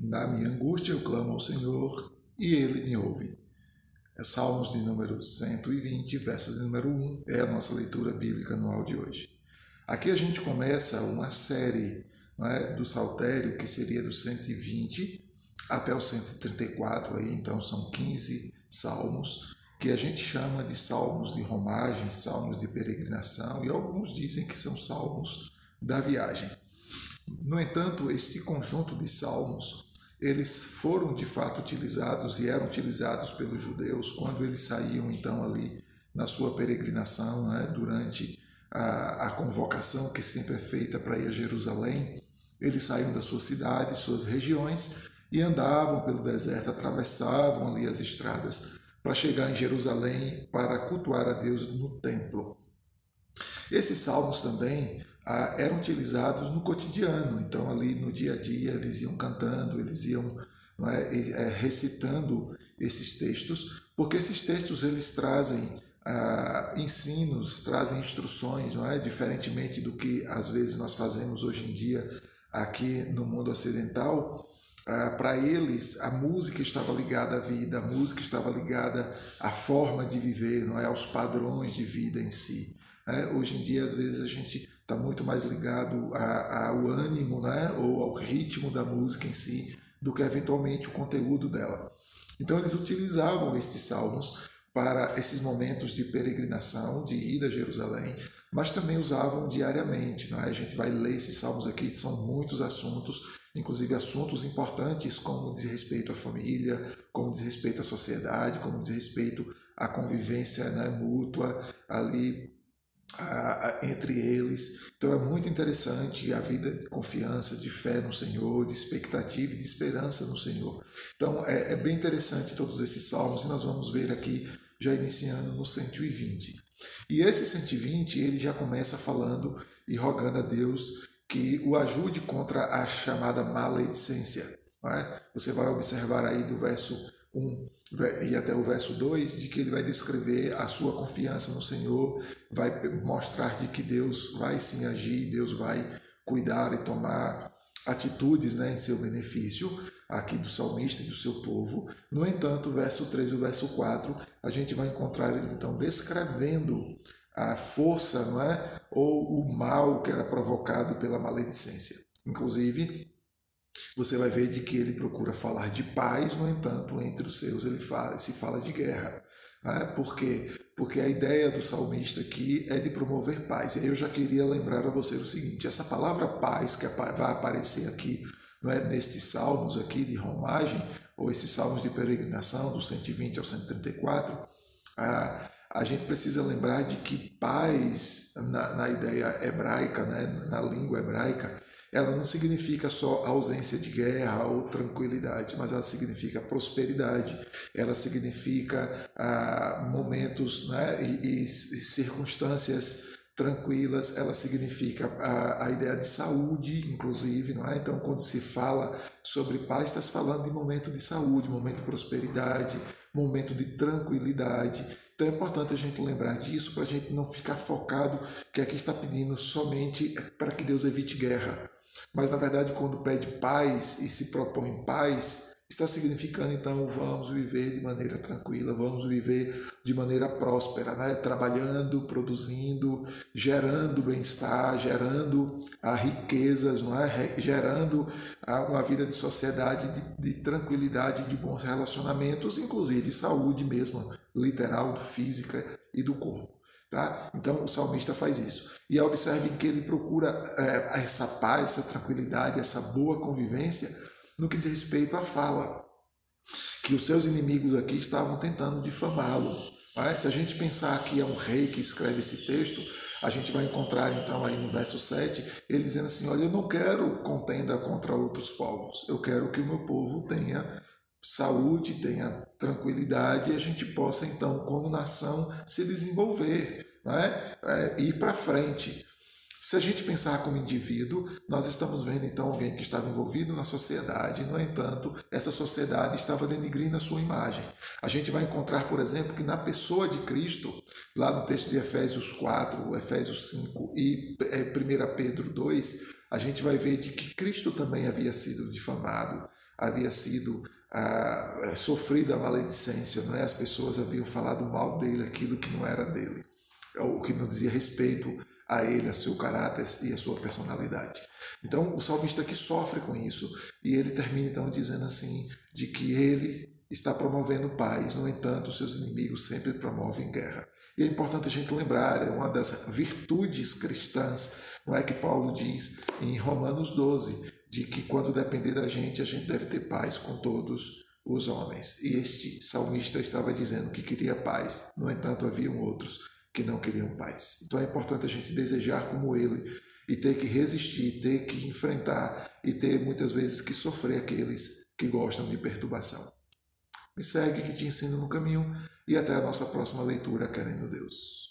Na minha angústia eu clamo ao Senhor e ele me ouve. É Salmos de número 120, verso de número 1, é a nossa leitura bíblica anual de hoje. Aqui a gente começa uma série é, do Saltério, que seria do 120 até o 134, aí, então são 15 salmos, que a gente chama de salmos de romagem, salmos de peregrinação, e alguns dizem que são salmos da viagem. No entanto, este conjunto de salmos, eles foram de fato utilizados e eram utilizados pelos judeus quando eles saíam então ali na sua peregrinação, né, durante a, a convocação que sempre é feita para ir a Jerusalém. Eles saíam das suas cidades, suas regiões e andavam pelo deserto, atravessavam ali as estradas para chegar em Jerusalém para cultuar a Deus no templo. Esses salmos também eram utilizados no cotidiano, então ali no dia a dia eles iam cantando, eles iam é, é, recitando esses textos, porque esses textos eles trazem ah, ensinos, trazem instruções, não é? Diferentemente do que às vezes nós fazemos hoje em dia aqui no mundo ocidental, ah, para eles a música estava ligada à vida, a música estava ligada à forma de viver, não é aos padrões de vida em si. É? Hoje em dia, às vezes, a gente está muito mais ligado ao ânimo né? ou ao ritmo da música em si do que eventualmente o conteúdo dela. Então, eles utilizavam estes salmos para esses momentos de peregrinação, de ida a Jerusalém, mas também usavam diariamente. Não é? A gente vai ler esses salmos aqui, são muitos assuntos inclusive assuntos importantes como diz respeito à família, como diz respeito à sociedade, como diz respeito à convivência né, mútua ali entre eles. Então é muito interessante a vida de confiança, de fé no Senhor, de expectativa e de esperança no Senhor. Então é, é bem interessante todos esses salmos e nós vamos ver aqui já iniciando no 120. E esse 120 ele já começa falando e rogando a Deus que o ajude contra a chamada maledicência. É? Você vai observar aí do verso 1 e até o verso 2 de que ele vai descrever a sua confiança no Senhor, vai mostrar de que Deus vai sim agir, Deus vai cuidar e tomar atitudes né, em seu benefício, aqui do salmista e do seu povo. No entanto, verso 3 e o verso 4, a gente vai encontrar ele então descrevendo a força não é? ou o mal que era provocado pela maledicência. Inclusive, você vai ver de que ele procura falar de paz, no entanto, entre os seus ele fala, se fala de guerra. Né? Por quê? Porque a ideia do salmista aqui é de promover paz. E aí eu já queria lembrar a você o seguinte: essa palavra paz que vai aparecer aqui, não é, nestes salmos aqui de romagem, ou esses salmos de peregrinação, do 120 ao 134, ah, a gente precisa lembrar de que paz, na, na ideia hebraica, né, na língua hebraica, ela não significa só ausência de guerra ou tranquilidade, mas ela significa prosperidade, ela significa ah, momentos né, e, e, circunstâncias tranquilas, ela significa a, a ideia de saúde, inclusive, não é? Então, quando se fala sobre paz, está se falando de momento de saúde, momento de prosperidade, momento de tranquilidade. Então é importante a gente lembrar disso para a gente não ficar focado que aqui está pedindo somente para que Deus evite guerra. Mas na verdade, quando pede paz e se propõe paz, está significando então vamos viver de maneira tranquila, vamos viver de maneira próspera, né? trabalhando, produzindo, gerando bem-estar, gerando a ah, riquezas, não é? gerando ah, uma vida de sociedade de, de tranquilidade, de bons relacionamentos, inclusive saúde mesmo, literal, física e do corpo. Tá? Então o salmista faz isso. E observem que ele procura é, essa paz, essa tranquilidade, essa boa convivência no que diz respeito à fala, que os seus inimigos aqui estavam tentando difamá-lo. É? Se a gente pensar que é um rei que escreve esse texto, a gente vai encontrar então aí no verso 7, ele dizendo assim: Olha, eu não quero contenda contra outros povos, eu quero que o meu povo tenha saúde, tenha tranquilidade e a gente possa então, como nação, se desenvolver, né? é, ir para frente. Se a gente pensar como indivíduo, nós estamos vendo então alguém que estava envolvido na sociedade, no entanto, essa sociedade estava denigrindo a sua imagem. A gente vai encontrar, por exemplo, que na pessoa de Cristo, lá no texto de Efésios 4, Efésios 5 e 1 é, Pedro 2, a gente vai ver de que Cristo também havia sido difamado, havia sido ah, sofrido a maledicência, não é? As pessoas haviam falado mal dele, aquilo que não era dele, o que não dizia respeito a ele, a seu caráter e a sua personalidade. Então, o salmista aqui sofre com isso e ele termina então dizendo assim de que ele está promovendo paz, no entanto, seus inimigos sempre promovem guerra. E é importante a gente lembrar, é uma das virtudes cristãs, não é que Paulo diz em Romanos 12, de que quando depender da gente, a gente deve ter paz com todos os homens. E este salmista estava dizendo que queria paz, no entanto, haviam outros que não queriam paz. Então é importante a gente desejar como ele e ter que resistir, ter que enfrentar e ter muitas vezes que sofrer aqueles que gostam de perturbação. Me segue que te ensino no caminho e até a nossa próxima leitura, querendo Deus.